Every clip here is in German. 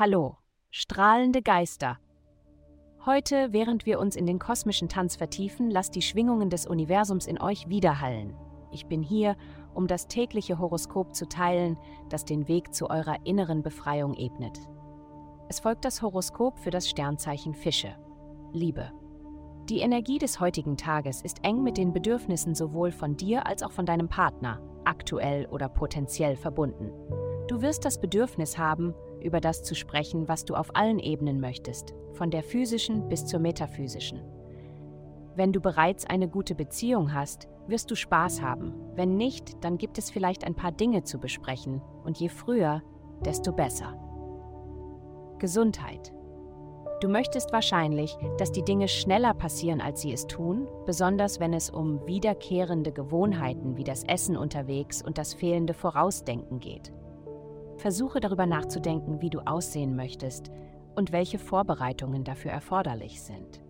Hallo, strahlende Geister. Heute, während wir uns in den kosmischen Tanz vertiefen, lasst die Schwingungen des Universums in euch widerhallen. Ich bin hier, um das tägliche Horoskop zu teilen, das den Weg zu eurer inneren Befreiung ebnet. Es folgt das Horoskop für das Sternzeichen Fische. Liebe. Die Energie des heutigen Tages ist eng mit den Bedürfnissen sowohl von dir als auch von deinem Partner, aktuell oder potenziell verbunden. Du wirst das Bedürfnis haben, über das zu sprechen, was du auf allen Ebenen möchtest, von der physischen bis zur metaphysischen. Wenn du bereits eine gute Beziehung hast, wirst du Spaß haben. Wenn nicht, dann gibt es vielleicht ein paar Dinge zu besprechen und je früher, desto besser. Gesundheit. Du möchtest wahrscheinlich, dass die Dinge schneller passieren, als sie es tun, besonders wenn es um wiederkehrende Gewohnheiten wie das Essen unterwegs und das fehlende Vorausdenken geht. Versuche darüber nachzudenken, wie du aussehen möchtest und welche Vorbereitungen dafür erforderlich sind.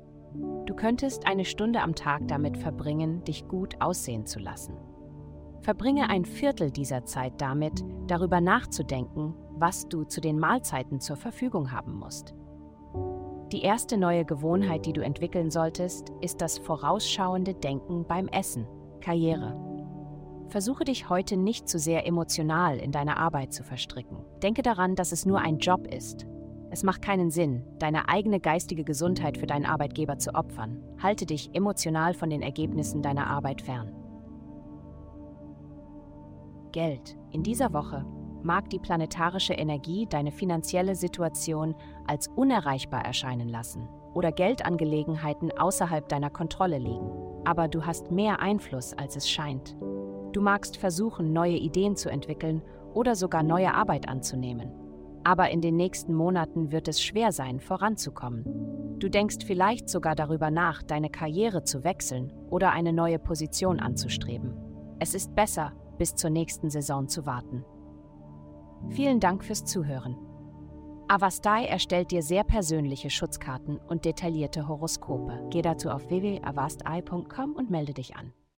Du könntest eine Stunde am Tag damit verbringen, dich gut aussehen zu lassen. Verbringe ein Viertel dieser Zeit damit, darüber nachzudenken, was du zu den Mahlzeiten zur Verfügung haben musst. Die erste neue Gewohnheit, die du entwickeln solltest, ist das vorausschauende Denken beim Essen, Karriere. Versuche dich heute nicht zu sehr emotional in deine Arbeit zu verstricken. Denke daran, dass es nur ein Job ist. Es macht keinen Sinn, deine eigene geistige Gesundheit für deinen Arbeitgeber zu opfern. Halte dich emotional von den Ergebnissen deiner Arbeit fern. Geld. In dieser Woche mag die planetarische Energie deine finanzielle Situation als unerreichbar erscheinen lassen oder Geldangelegenheiten außerhalb deiner Kontrolle liegen. Aber du hast mehr Einfluss, als es scheint. Du magst versuchen, neue Ideen zu entwickeln oder sogar neue Arbeit anzunehmen. Aber in den nächsten Monaten wird es schwer sein, voranzukommen. Du denkst vielleicht sogar darüber nach, deine Karriere zu wechseln oder eine neue Position anzustreben. Es ist besser, bis zur nächsten Saison zu warten. Vielen Dank fürs Zuhören. Avastai erstellt dir sehr persönliche Schutzkarten und detaillierte Horoskope. Geh dazu auf www.avastai.com und melde dich an.